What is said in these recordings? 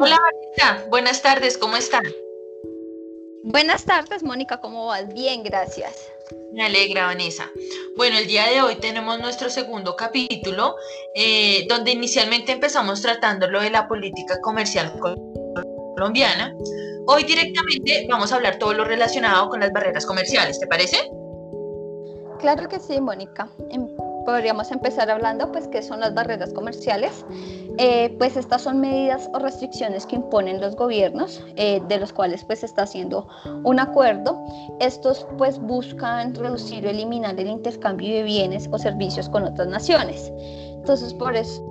Hola Marita, buenas tardes, ¿cómo están? Buenas tardes, Mónica, ¿cómo vas? Bien, gracias. Me alegra, Vanessa. Bueno, el día de hoy tenemos nuestro segundo capítulo, eh, donde inicialmente empezamos tratando lo de la política comercial colombiana. Hoy directamente vamos a hablar todo lo relacionado con las barreras comerciales, ¿te parece? Claro que sí, Mónica. Em, podríamos empezar hablando, pues, qué son las barreras comerciales. Eh, pues estas son medidas o restricciones que imponen los gobiernos, eh, de los cuales pues se está haciendo un acuerdo. Estos pues buscan reducir o eliminar el intercambio de bienes o servicios con otras naciones. Entonces, por eso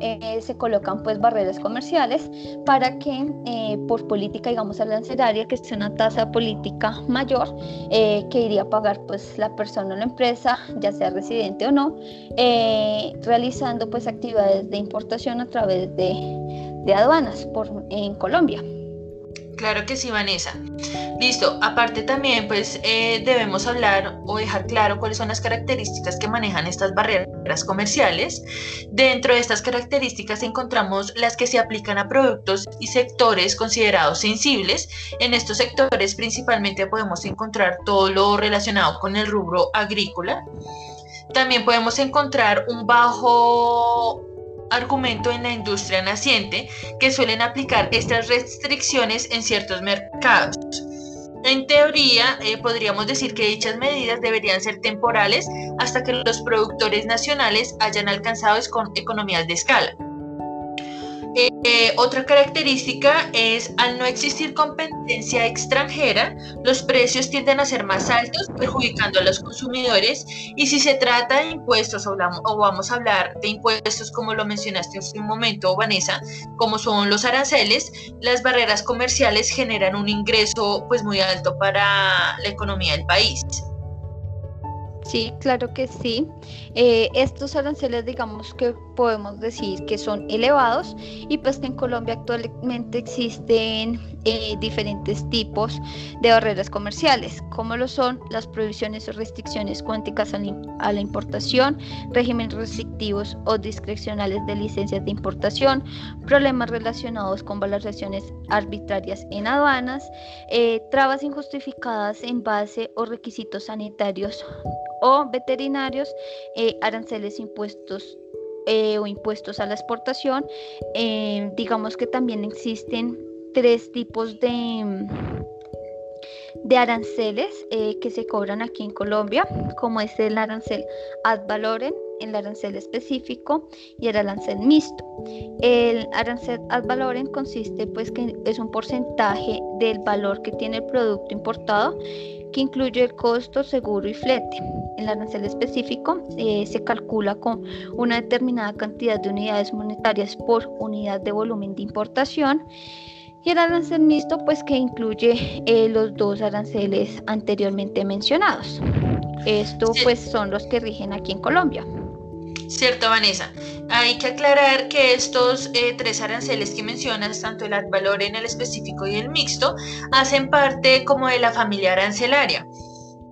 eh, se colocan pues barreras comerciales para que eh, por política digamos arancelaria que sea una tasa política mayor eh, que iría a pagar pues la persona o la empresa ya sea residente o no realizando pues actividades de importación a través de, de aduanas por, en Colombia. Claro que sí, Vanessa. Listo. Aparte también, pues eh, debemos hablar o dejar claro cuáles son las características que manejan estas barreras comerciales. Dentro de estas características encontramos las que se aplican a productos y sectores considerados sensibles. En estos sectores principalmente podemos encontrar todo lo relacionado con el rubro agrícola. También podemos encontrar un bajo argumento en la industria naciente que suelen aplicar estas restricciones en ciertos mercados. En teoría, eh, podríamos decir que dichas medidas deberían ser temporales hasta que los productores nacionales hayan alcanzado economías de escala. Eh, otra característica es, al no existir competencia extranjera, los precios tienden a ser más altos, perjudicando a los consumidores. Y si se trata de impuestos, o, vamos a hablar de impuestos, como lo mencionaste hace un momento, Vanessa, como son los aranceles, las barreras comerciales generan un ingreso pues, muy alto para la economía del país. Sí, claro que sí. Eh, estos aranceles, digamos que podemos decir que son elevados y pues que en Colombia actualmente existen eh, diferentes tipos de barreras comerciales, como lo son las prohibiciones o restricciones cuánticas a la, importación, regímenes restrictivos o discrecionales de licencias de importación, problemas relacionados con valoraciones arbitrarias en aduanas, eh, trabas injustificadas en base o requisitos sanitarios o veterinarios, eh, aranceles impuestos eh, o impuestos a la exportación. Eh, digamos que también existen tres tipos de, de aranceles que se cobran aquí en Colombia, como es el arancel ad valorem, el arancel específico y el arancel mixto. El arancel ad valorem consiste pues que es un porcentaje del valor que tiene el producto importado que incluye el costo, seguro y flete. El arancel específico eh, se calcula con una determinada cantidad de unidades monetarias por unidad de volumen de importación. Y el arancel mixto, pues que incluye eh, los dos aranceles anteriormente mencionados. Estos pues son los que rigen aquí en Colombia. Cierto, Vanessa. Hay que aclarar que estos eh, tres aranceles que mencionas, tanto el ad valorem, el específico y el mixto, hacen parte como de la familia arancelaria.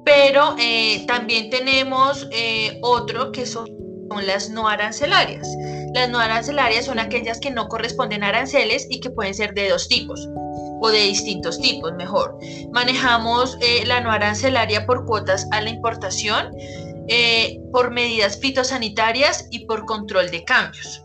Pero eh, también tenemos eh, otro que son, las no arancelarias. Las no arancelarias son aquellas que no corresponden a aranceles y que pueden ser de dos tipos o de distintos tipos, mejor. Manejamos la no arancelaria por cuotas a la importación eh, por medidas fitosanitarias y por control de cambios.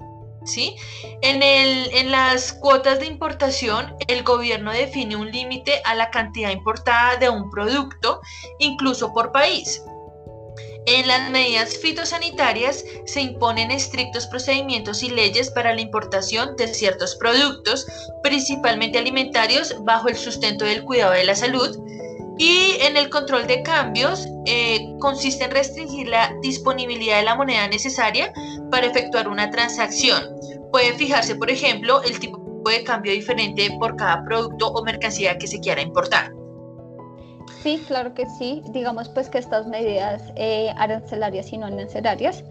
En las cuotas de importación, el gobierno define un límite a la cantidad importada de un producto, incluso por país. En las medidas fitosanitarias se imponen estrictos procedimientos y leyes para la importación de ciertos productos, principalmente alimentarios, bajo el sustento del cuidado de la salud, y en el control de cambios eh, consiste en restringir la disponibilidad de la moneda necesaria para efectuar una transacción. Puede fijarse, por ejemplo, el tipo de cambio diferente por cada producto o mercancía que se quiera importar. Sí, claro que sí. Digamos pues que estas medidas eh, arancelarias y no arancelarias,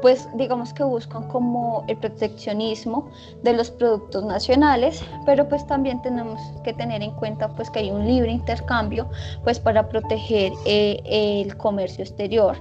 pues digamos que buscan como el proteccionismo de los productos nacionales, pero pues también tenemos que tener en cuenta pues que hay un libre intercambio pues para proteger eh, el comercio exterior.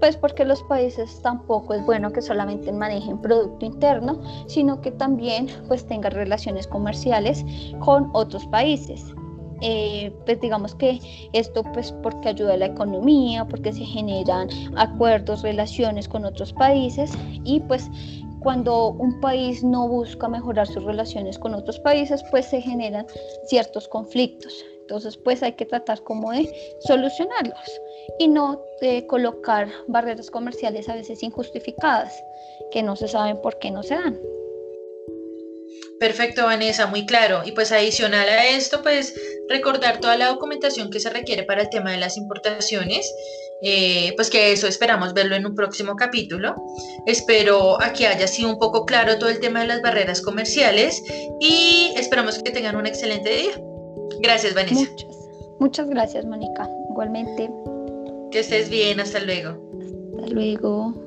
Pues porque los países tampoco es bueno que solamente manejen producto interno, sino que también pues tengan relaciones comerciales con otros países. Eh, pues digamos que esto pues porque ayuda a la economía, porque se generan acuerdos, relaciones con otros países y pues cuando un país no busca mejorar sus relaciones con otros países, pues se generan ciertos conflictos. Entonces, pues hay que tratar como de solucionarlos y no de colocar barreras comerciales a veces injustificadas, que no se saben por qué no se dan. Perfecto, Vanessa, muy claro. Y pues adicional a esto, pues recordar toda la documentación que se requiere para el tema de las importaciones, eh, pues que eso esperamos verlo en un próximo capítulo. Espero aquí haya sido un poco claro todo el tema de las barreras comerciales y esperamos que tengan un excelente día. Gracias, Vanessa. Muchas, muchas gracias, Mónica. Igualmente. Que estés bien, hasta luego. Hasta luego.